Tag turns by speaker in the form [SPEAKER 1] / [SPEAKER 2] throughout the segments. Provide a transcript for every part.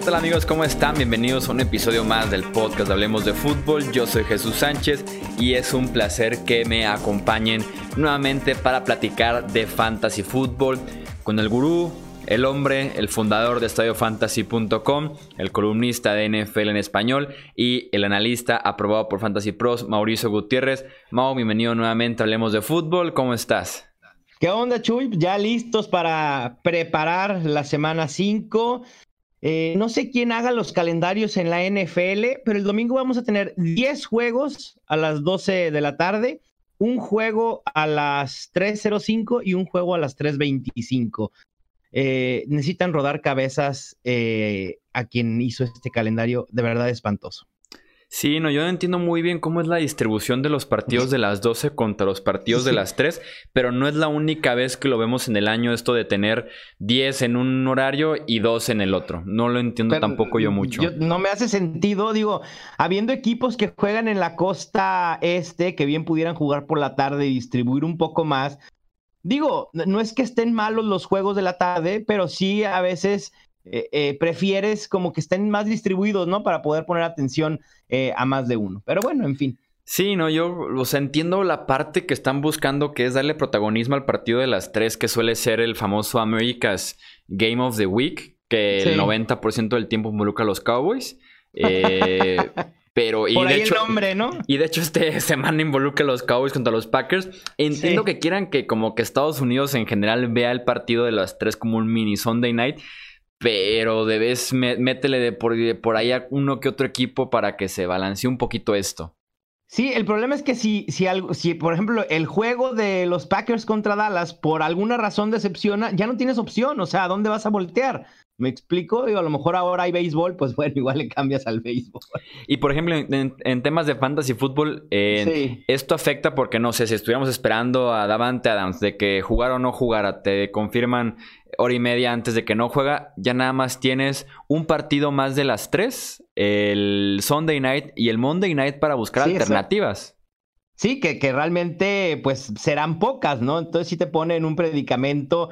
[SPEAKER 1] ¿Qué tal amigos? ¿Cómo están? Bienvenidos a un episodio más del podcast Hablemos de Fútbol. Yo soy Jesús Sánchez y es un placer que me acompañen nuevamente para platicar de fantasy fútbol con el gurú, el hombre, el fundador de estadiofantasy.com, el columnista de NFL en español y el analista aprobado por Fantasy Pros, Mauricio Gutiérrez. Mau, bienvenido nuevamente a Hablemos de Fútbol. ¿Cómo estás?
[SPEAKER 2] ¿Qué onda, Chuy? Ya listos para preparar la semana 5. Eh, no sé quién haga los calendarios en la NFL, pero el domingo vamos a tener 10 juegos a las 12 de la tarde, un juego a las 3.05 y un juego a las 3.25. Eh, necesitan rodar cabezas eh, a quien hizo este calendario de verdad espantoso.
[SPEAKER 1] Sí, no, yo no entiendo muy bien cómo es la distribución de los partidos de las 12 contra los partidos de las 3, pero no es la única vez que lo vemos en el año esto de tener 10 en un horario y 2 en el otro. No lo entiendo tampoco yo mucho.
[SPEAKER 2] no me hace sentido, digo, habiendo equipos que juegan en la costa este, que bien pudieran jugar por la tarde y distribuir un poco más. Digo, no es que estén malos los juegos de la tarde, pero sí a veces eh, eh, prefieres como que estén más distribuidos, ¿no? Para poder poner atención eh, a más de uno. Pero bueno, en fin.
[SPEAKER 1] Sí, no, yo o sea, entiendo la parte que están buscando, que es darle protagonismo al partido de las tres, que suele ser el famoso America's Game of the Week, que el 90% del tiempo involucra a los Cowboys. pero, y
[SPEAKER 2] Por
[SPEAKER 1] de
[SPEAKER 2] ahí
[SPEAKER 1] hecho,
[SPEAKER 2] el nombre, ¿no?
[SPEAKER 1] Y de hecho, este semana involucra a los Cowboys contra los Packers. Entiendo que quieran que como que Estados Unidos en general vea el partido de las tres como un mini Sunday night. Pero debes métele de por, por ahí a uno que otro equipo para que se balancee un poquito esto.
[SPEAKER 2] Sí, el problema es que si, si, algo, si, por ejemplo, el juego de los Packers contra Dallas por alguna razón decepciona, ya no tienes opción. O sea, ¿a dónde vas a voltear? ¿Me explico? Digo, a lo mejor ahora hay béisbol, pues bueno, igual le cambias al béisbol.
[SPEAKER 1] Y por ejemplo, en, temas de fantasy fútbol, eh, esto afecta porque no sé, si estuviéramos esperando a Davante Adams de que jugara o no jugara, te confirman hora y media antes de que no juega, ya nada más tienes un partido más de las tres, el Sunday Night y el Monday Night para buscar alternativas.
[SPEAKER 2] Sí, que, que, realmente pues serán pocas, ¿no? Entonces sí te pone en un predicamento.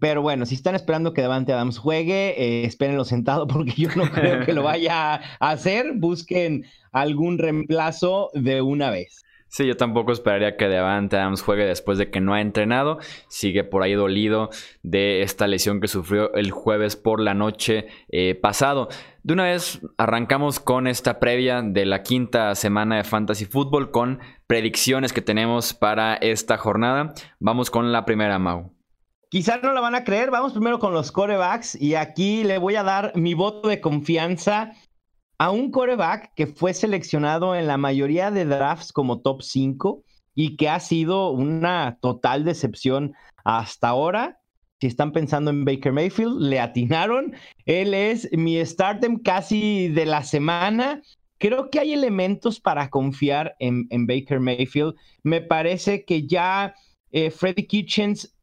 [SPEAKER 2] Pero bueno, si están esperando que Davante Adams juegue, eh, espérenlo sentado porque yo no creo que lo vaya a hacer. Busquen algún reemplazo de una vez.
[SPEAKER 1] Sí, yo tampoco esperaría que Devante Adams juegue después de que no ha entrenado. Sigue por ahí dolido de esta lesión que sufrió el jueves por la noche eh, pasado. De una vez arrancamos con esta previa de la quinta semana de Fantasy Football con predicciones que tenemos para esta jornada. Vamos con la primera, Mau.
[SPEAKER 2] Quizás no la van a creer, vamos primero con los corebacks y aquí le voy a dar mi voto de confianza a un coreback que fue seleccionado en la mayoría de drafts como top 5 y que ha sido una total decepción hasta ahora. Si están pensando en Baker Mayfield, le atinaron. Él es mi startem casi de la semana. Creo que hay elementos para confiar en, Baker Mayfield. Me parece que ya eh, Freddy Kitchens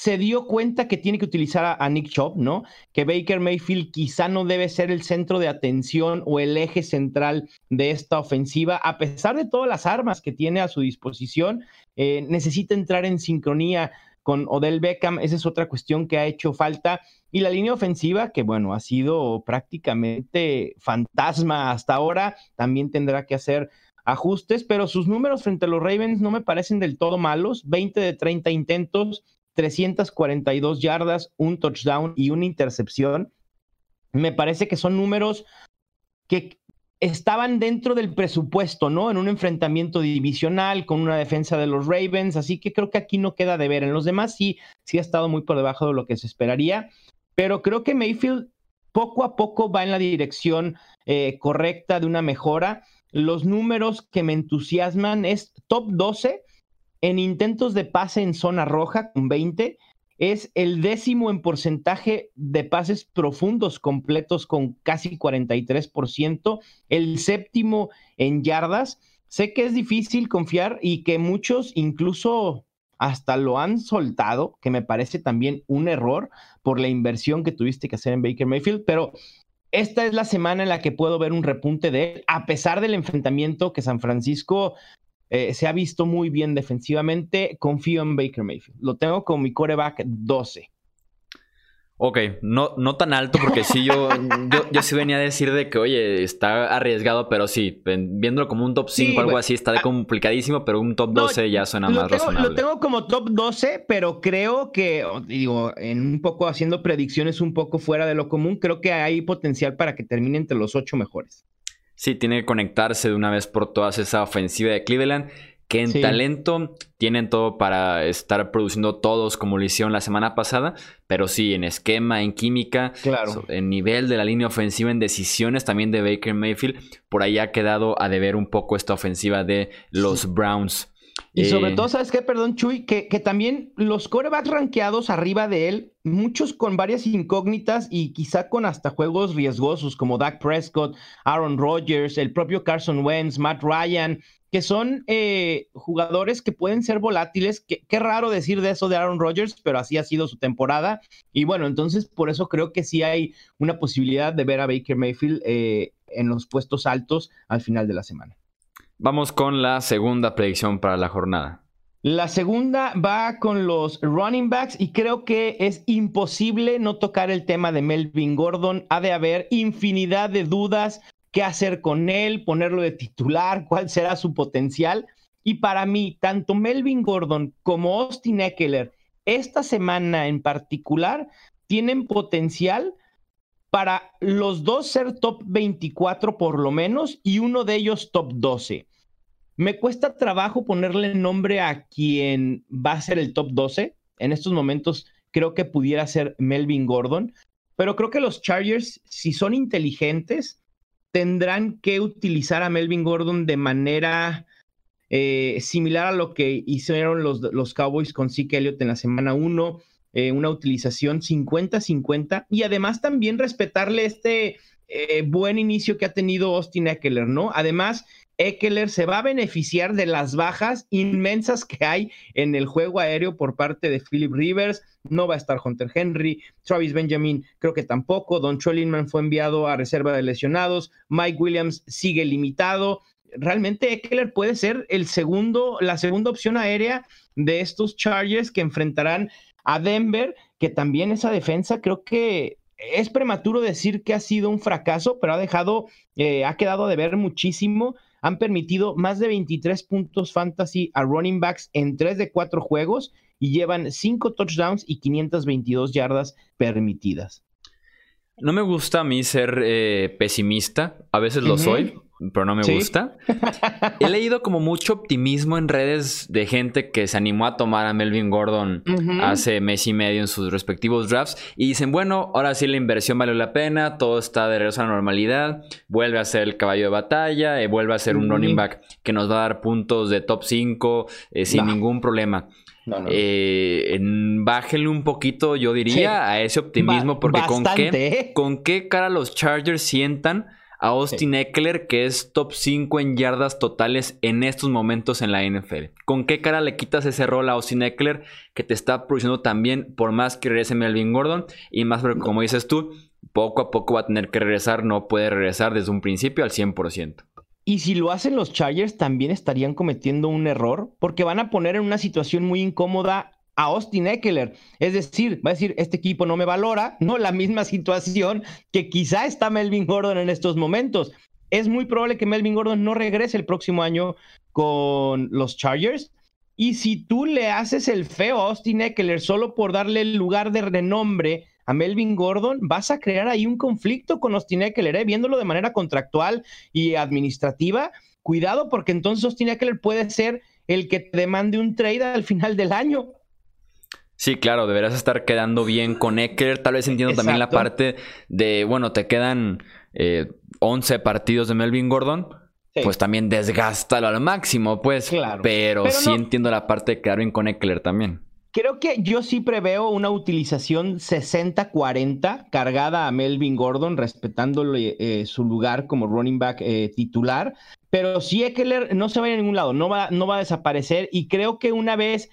[SPEAKER 2] se dio cuenta que tiene que utilizar a, Nick Chubb, ¿no? Que Baker Mayfield quizá no debe ser el centro de atención o el eje central de esta ofensiva, a pesar de todas las armas que tiene a su disposición, eh, necesita entrar en sincronía con Odell Beckham, esa es otra cuestión que ha hecho falta. Y la línea ofensiva, que bueno, ha sido prácticamente fantasma hasta ahora, también tendrá que hacer ajustes, pero sus números frente a los Ravens no me parecen del todo malos, 20 de 30 intentos, 342 yardas, un touchdown y una intercepción. Me parece que son números que estaban dentro del presupuesto, ¿no? En un enfrentamiento divisional con una defensa de los Ravens, así que creo que aquí no queda de ver. En los demás sí, sí ha estado muy por debajo de lo que se esperaría, pero creo que Mayfield poco a poco va en la dirección eh, correcta de una mejora. Los números que me entusiasman es top 12 en intentos de pase en zona roja con 20, es el décimo en porcentaje de pases profundos completos con casi 43%, el séptimo en yardas. Sé que es difícil confiar y que muchos incluso hasta lo han soltado, que me parece también un error por la inversión que tuviste que hacer en Baker Mayfield, pero esta es la semana en la que puedo ver un repunte de él, a pesar del enfrentamiento que San Francisco eh, se ha visto muy bien defensivamente. Confío en Baker Mayfield. Lo tengo con mi coreback 12.
[SPEAKER 1] Ok, no, no tan alto porque sí, yo, yo, sí venía a decir de que, oye, está arriesgado, pero sí, viéndolo como un top 5 o algo así, está ah, complicadísimo, pero un top 12 ya suena más razonable.
[SPEAKER 2] Lo tengo como top 12, pero creo que, digo, en un poco haciendo predicciones un poco fuera de lo común, creo que hay potencial para que termine entre los 8 mejores.
[SPEAKER 1] Sí, tiene que conectarse de una vez por todas esa ofensiva de Cleveland que en talento tienen todo para estar produciendo todos como lo hicieron la semana pasada, pero sí, en esquema, en química, en nivel de la línea ofensiva, en decisiones también de Baker Mayfield, por ahí ha quedado a deber un poco esta ofensiva de los Browns.
[SPEAKER 2] Y sobre eh, todo, ¿sabes qué? Perdón, Chuy, que, que, también los corebacks rankeados arriba de él, muchos con varias incógnitas y quizá con hasta juegos riesgosos como Dak Prescott, Aaron Rodgers, el propio Carson Wentz, Matt Ryan, que son eh, jugadores que pueden ser volátiles. Qué, raro decir de eso de Aaron Rodgers, pero así ha sido su temporada. Y bueno, entonces por eso creo que sí hay una posibilidad de ver a Baker Mayfield eh, en los puestos altos al final de la semana.
[SPEAKER 1] Vamos con la segunda predicción para la jornada.
[SPEAKER 2] La segunda va con los running backs y creo que es imposible no tocar el tema de Melvin Gordon. Ha de haber infinidad de dudas qué hacer con él, ponerlo de titular, cuál será su potencial. Y para mí, tanto Melvin Gordon como Austin Eckler, esta semana en particular, tienen potencial para los dos ser top 24 por lo menos y uno de ellos top 12. Me cuesta trabajo ponerle nombre a quien va a ser el top 12. En estos momentos creo que pudiera ser Melvin Gordon, pero creo que los Chargers, si son inteligentes, tendrán que utilizar a Melvin Gordon de manera eh, similar a lo que hicieron los, Cowboys con Zeke Elliott en la semana 1, eh, una utilización 50-50 y además también respetarle este eh, buen inicio que ha tenido Austin Eckler, ¿no? Además, Eckler se va a beneficiar de las bajas inmensas que hay en el juego aéreo por parte de Philip Rivers. No va a estar Hunter Henry, Travis Benjamin creo que tampoco, Don Trollinman fue enviado a reserva de lesionados, Mike Williams sigue limitado. Realmente Eckler puede ser el segundo, la segunda opción aérea de estos Chargers que enfrentarán a Denver, que también esa defensa creo que es prematuro decir que ha sido un fracaso, pero ha dejado, eh, ha quedado de ver muchísimo han permitido más de 23 puntos fantasy a running backs en 3 de 4 juegos y llevan 5 touchdowns y 522 yardas permitidas.
[SPEAKER 1] No me gusta a mí ser eh, pesimista, a veces lo soy, pero no me gusta. He leído como mucho optimismo en redes de gente que se animó a tomar a Melvin Gordon hace mes y medio en sus respectivos drafts y dicen, bueno, ahora sí la inversión valió la pena, todo está de regreso a la normalidad, vuelve a ser el caballo de batalla, eh, vuelve a ser un running back que nos va a dar puntos de top 5 eh, sin ningún problema. Eh, bájenle un poquito, yo diría, a ese optimismo, porque con qué, con qué cara los Chargers sientan a Austin Eckler, que es top 5 en yardas totales en estos momentos en la NFL. ¿Con qué cara le quitas ese rol a Austin Eckler que te está produciendo también, por más que regrese Melvin Gordon? Y más porque, como dices tú, poco a poco va a tener que regresar, no puede regresar desde un principio al 100%.
[SPEAKER 2] Y si lo hacen los Chargers, también estarían cometiendo un error, porque van a poner en una situación muy incómoda a Austin Eckler. Es decir, va a decir, este equipo no me valora, no la misma situación que quizá está Melvin Gordon en estos momentos. Es muy probable que Melvin Gordon no regrese el próximo año con los Chargers. Y si tú le haces el feo a Austin Eckler solo por darle el lugar de renombre a Melvin Gordon, vas a crear ahí un conflicto con Austin Eckler, ¿eh? viéndolo de manera contractual y administrativa. Cuidado, porque entonces Austin Eckler puede ser el que te demande un trade al final del año.
[SPEAKER 1] Sí, claro, deberás estar quedando bien con Eckler. Tal vez entiendo también la parte de, bueno, te quedan 11 eh, partidos de Melvin Gordon. Pues también desgástalo al máximo, pues. Claro. Pero, sí entiendo la parte de quedar bien con Eckler también.
[SPEAKER 2] Creo que yo sí preveo una utilización 60-40 cargada a Melvin Gordon, respetándole eh, su lugar como running back eh, titular. Pero sí, Eckler no se va a ningún lado, no va, no va a desaparecer. Y creo que una vez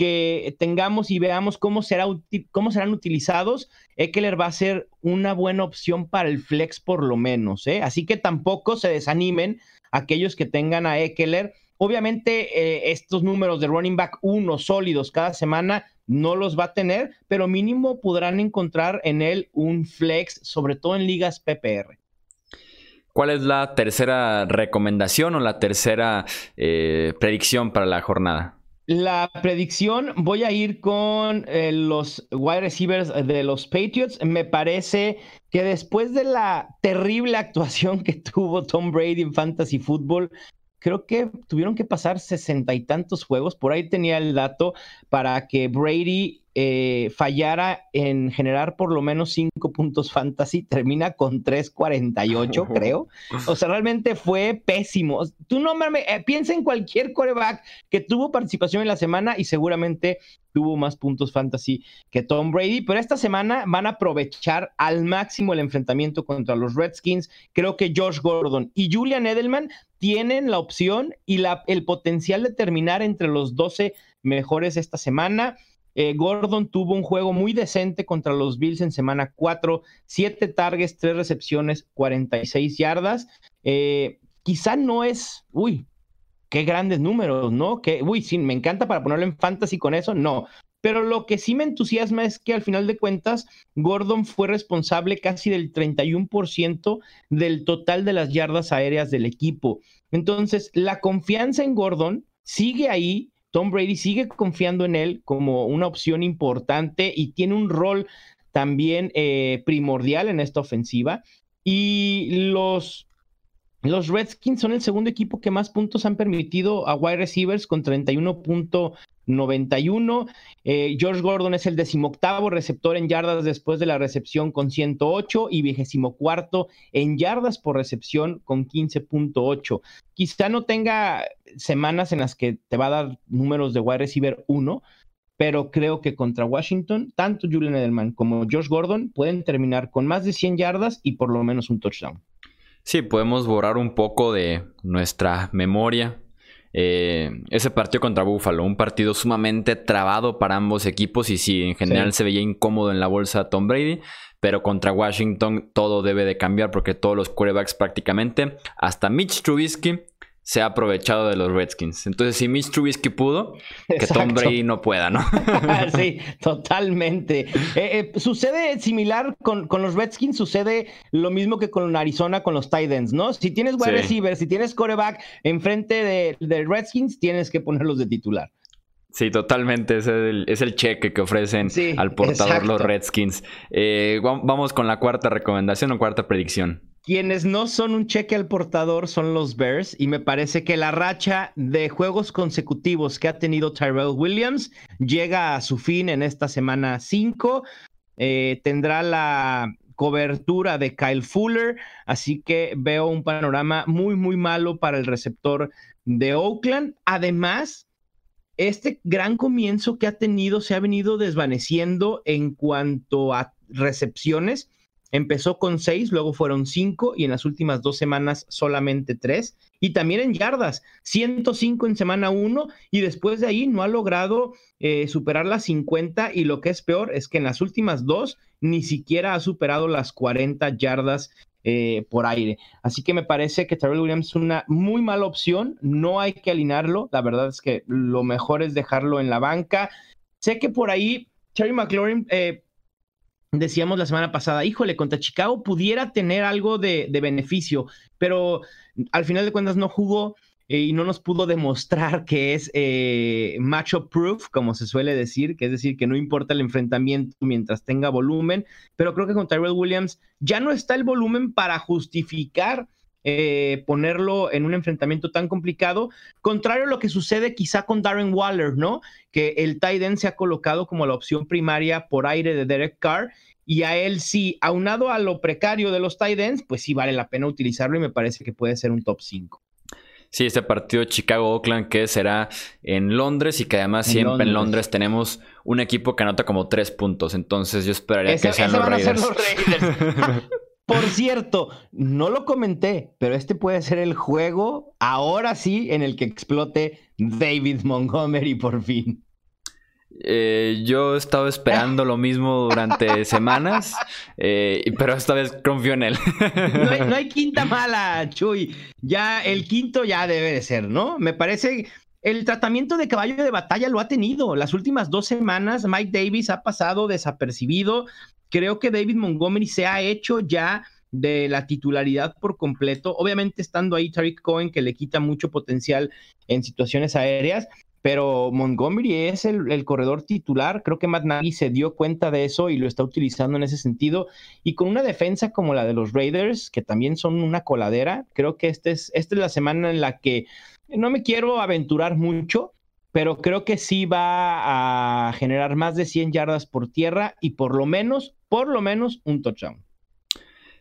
[SPEAKER 2] que tengamos y veamos cómo, será, cómo serán utilizados, Eckler va a ser una buena opción para el flex por lo menos. ¿eh? Así que tampoco se desanimen aquellos que tengan a Eckler. Obviamente eh, estos números de running back uno sólidos cada semana no los va a tener, pero mínimo podrán encontrar en él un flex, sobre todo en ligas PPR.
[SPEAKER 1] ¿Cuál es la tercera recomendación o la tercera eh, predicción para la jornada?
[SPEAKER 2] La predicción, voy a ir con eh, los wide receivers de los Patriots. Me parece que después de la terrible actuación que tuvo Tom Brady en Fantasy Football, creo que tuvieron que pasar sesenta y tantos juegos. Por ahí tenía el dato para que Brady eh, fallara en generar por lo menos cinco puntos fantasy, termina con 3.48, creo. O sea, realmente fue pésimo. Tú no eh, piensa en cualquier coreback que tuvo participación en la semana y seguramente tuvo más puntos fantasy que Tom Brady, pero esta semana van a aprovechar al máximo el enfrentamiento contra los Redskins. Creo que Josh Gordon y Julian Edelman tienen la opción y la, el potencial de terminar entre los 12 mejores esta semana. Eh, Gordon tuvo un juego muy decente contra los Bills en semana 4, 7 targets, 3 recepciones, 46 yardas. Eh, quizá no es, uy, qué grandes números, ¿no? Que, uy, sí, me encanta para ponerlo en fantasy con eso, no. Pero lo que sí me entusiasma es que al final de cuentas, Gordon fue responsable casi del 31% del total de las yardas aéreas del equipo. Entonces, la confianza en Gordon sigue ahí Tom Brady sigue confiando en él como una opción importante y tiene un rol también eh, primordial en esta ofensiva. Y los, los Redskins son el segundo equipo que más puntos han permitido a wide receivers con 31 puntos 91. Eh, George Gordon es el decimoctavo receptor en yardas después de la recepción con 108 y vigésimo cuarto en yardas por recepción con 15.8. Quizá no tenga semanas en las que te va a dar números de wide receiver 1, pero creo que contra Washington, tanto Julian Edelman como George Gordon pueden terminar con más de 100 yardas y por lo menos un touchdown.
[SPEAKER 1] Sí, podemos borrar un poco de nuestra memoria eh, ese partido contra Buffalo, un partido sumamente trabado para ambos equipos y sí, en general se veía incómodo en la bolsa Tom Brady, pero contra Washington todo debe de cambiar porque todos los quarterbacks prácticamente, hasta Mitch Trubisky, se ha aprovechado de los Redskins. Entonces, si Mitch Trubisky pudo, que Tom Brady no pueda, ¿no?
[SPEAKER 2] sí, totalmente. Eh, eh, sucede similar con, los Redskins, sucede lo mismo que con Arizona, con los Titans, ¿no? Si tienes wide receiver, si tienes coreback enfrente de, de Redskins, tienes que ponerlos de titular.
[SPEAKER 1] Sí, totalmente. Es el, es el cheque que ofrecen al portador los Redskins. Eh, vamos con la cuarta recomendación o cuarta predicción.
[SPEAKER 2] Quienes no son un cheque al portador son los Bears y me parece que la racha de juegos consecutivos que ha tenido Tyrell Williams llega a su fin en esta semana 5. Eh, tendrá la cobertura de Kyle Fuller, así que veo un panorama muy, muy malo para el receptor de Oakland. Además, este gran comienzo que ha tenido se ha venido desvaneciendo en cuanto a recepciones Empezó con seis, luego fueron cinco y en las últimas dos semanas solamente tres. Y también en yardas, 105 en semana uno y después de ahí no ha logrado eh, superar las 50 y lo que es peor es que en las últimas dos ni siquiera ha superado las 40 yardas eh, por aire. Así que me parece que Terrell Williams es una muy mala opción, no hay que alinearlo, la verdad es que lo mejor es dejarlo en la banca. Sé que por ahí Terry McLaurin... Eh, decíamos la semana pasada, híjole, contra Chicago pudiera tener algo de, beneficio, pero al final de cuentas no jugó eh, y no nos pudo demostrar que es eh, macho proof, como se suele decir, que es decir, que no importa el enfrentamiento mientras tenga volumen, pero creo que con Tyrell Williams ya no está el volumen para justificar eh, ponerlo en un enfrentamiento tan complicado, contrario a lo que sucede quizá con Darren Waller, ¿no? Que el tight end se ha colocado como la opción primaria por aire de Derek Carr y a él sí, aunado a lo precario de los tight ends, pues sí vale la pena utilizarlo y me parece que puede ser un top 5.
[SPEAKER 1] Sí, este partido Chicago-Oakland que será en Londres y que además siempre en Londres tenemos un equipo que anota como tres puntos. Entonces yo esperaría que sean los Raiders.
[SPEAKER 2] Por cierto, no lo comenté, pero este puede ser el juego, ahora sí, en el que explote David Montgomery por fin.
[SPEAKER 1] Eh, yo he estado esperando lo mismo durante semanas, eh, pero esta vez confío en él.
[SPEAKER 2] no, hay, no, hay, quinta mala, Chuy. Ya el quinto ya debe de ser, ¿no? Me parece el tratamiento de caballo de batalla lo ha tenido. Las últimas dos semanas Mike Davis ha pasado desapercibido. Creo que David Montgomery se ha hecho ya de la titularidad por completo. Obviamente estando ahí Tariq Cohen que le quita mucho potencial en situaciones aéreas, pero Montgomery es el, corredor titular. Creo que Matt Nagy se dio cuenta de eso y lo está utilizando en ese sentido. Y con una defensa como la de los Raiders, que también son una coladera, creo que este es, esta es la semana en la que no me quiero aventurar mucho, pero creo que sí va a generar más de 100 yardas por tierra y por lo menos, por lo menos un touchdown.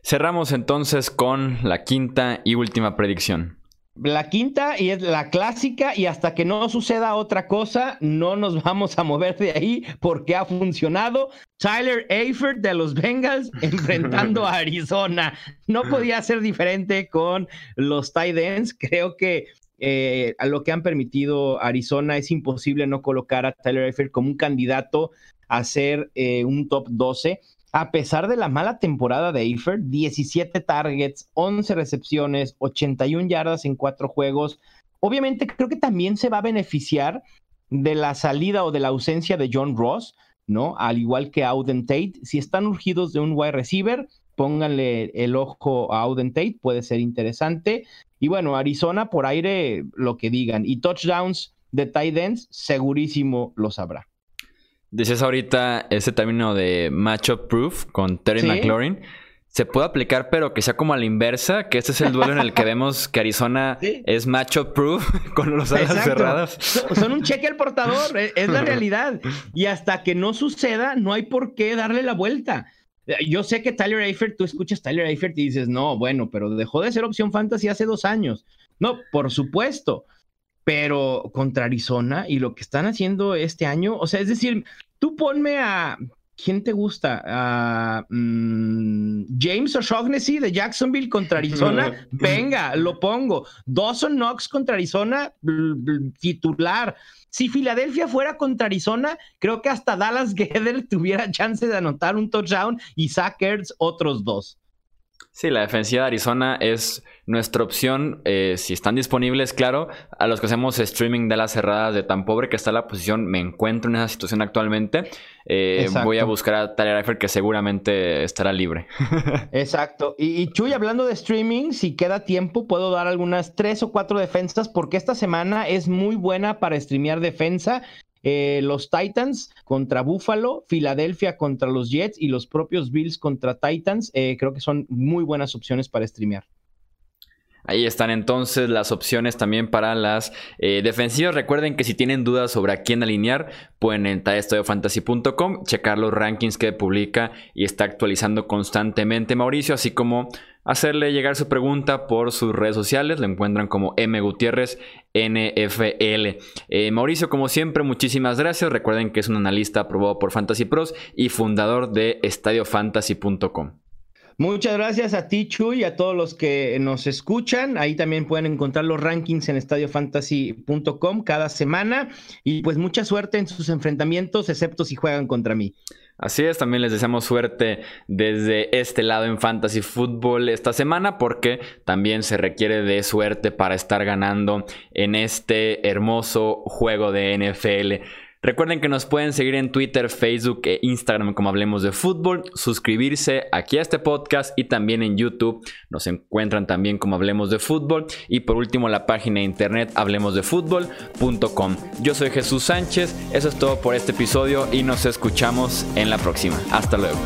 [SPEAKER 1] Cerramos entonces con la quinta y última predicción
[SPEAKER 2] la quinta y es la clásica y hasta que no suceda otra cosa, no nos vamos a mover de ahí porque ha funcionado. Tyler Eifert de los Bengals enfrentando a Arizona. No podía ser diferente con los tight ends. Creo que eh, a lo que han permitido Arizona es imposible no colocar a Tyler Eifert como un candidato a ser eh, un top 12 a pesar de la mala temporada de Eifert, 17 targets, 11 recepciones, 81 yardas en cuatro juegos. Obviamente creo que también se va a beneficiar de la salida o de la ausencia de John Ross, ¿no? Al igual que Auden Tate. Si están urgidos de un wide receiver, pónganle el ojo a Auden Tate, puede ser interesante. Y bueno, Arizona por aire, lo que digan. Y touchdowns de tight ends, segurísimo lo sabrá.
[SPEAKER 1] Dices ahorita ese término de matchup proof con Terry McLaurin. Se puede aplicar, pero que sea como a la inversa, que este es el duelo en el que vemos que Arizona es matchup proof con los alas cerradas.
[SPEAKER 2] Son un cheque al portador, e, es la realidad. Y hasta que no suceda, no hay por qué darle la vuelta. Yo sé que Tyler Eifert, tú escuchas Tyler Eifert y dices, no, bueno, pero dejó de ser opción fantasy hace dos años. No, por supuesto pero contra Arizona y lo que están haciendo este año, o sea, es decir, tú ponme a, ¿quién te gusta? A, mm, James O'Shaughnessy de Jacksonville contra Arizona, venga, lo pongo. Dawson Knox contra Arizona, titular. Si Filadelfia fuera contra Arizona, creo que hasta Dallas Gether tuviera chance de anotar un touchdown y Zach Ertz otros dos.
[SPEAKER 1] Sí, la defensiva de Arizona es nuestra opción, eh, si están disponibles, claro, a los que hacemos streaming de las cerradas de tan pobre que está la posición, me encuentro en esa situación actualmente. Eh, voy a buscar a Tyler Eifert que seguramente estará libre.
[SPEAKER 2] Exacto. Y, y, Chuy, hablando de streaming, si queda tiempo, puedo dar algunas tres o cuatro defensas porque esta semana es muy buena para streamear defensa. Eh, los Titans contra Buffalo, Filadelfia contra los Jets y los propios Bills contra Titans, eh, creo que son muy buenas opciones para streamear.
[SPEAKER 1] Ahí están entonces las opciones también para las eh, defensivas. Recuerden que si tienen dudas sobre a quién alinear, pueden entrar a estudiofantasy.com, checar los rankings que publica y está actualizando constantemente Mauricio, así como hacerle llegar su pregunta por sus redes sociales. Lo encuentran como M Gutiérrez NFL. Eh, Mauricio, como siempre, muchísimas gracias. Recuerden que es un analista aprobado por Fantasy Pros y fundador de estadiofantasy.com.
[SPEAKER 2] Muchas gracias a ti, Chuy, y a todos los que nos escuchan. Ahí también pueden encontrar los rankings en estadiofantasy.com cada semana. Y pues mucha suerte en sus enfrentamientos, excepto si juegan contra mí.
[SPEAKER 1] Así es, también les deseamos suerte desde este lado en Fantasy Football esta semana porque también se requiere de suerte para estar ganando en este hermoso juego de NFL. Recuerden que nos pueden seguir en Twitter, Facebook e Instagram como Hablemos de Fútbol, suscribirse aquí a este podcast y también en YouTube nos encuentran también como Hablemos de Fútbol y por último la página de internet hablemosdefutbol.com. Yo soy Jesús Sánchez, eso es todo por este episodio y nos escuchamos en la próxima. Hasta luego.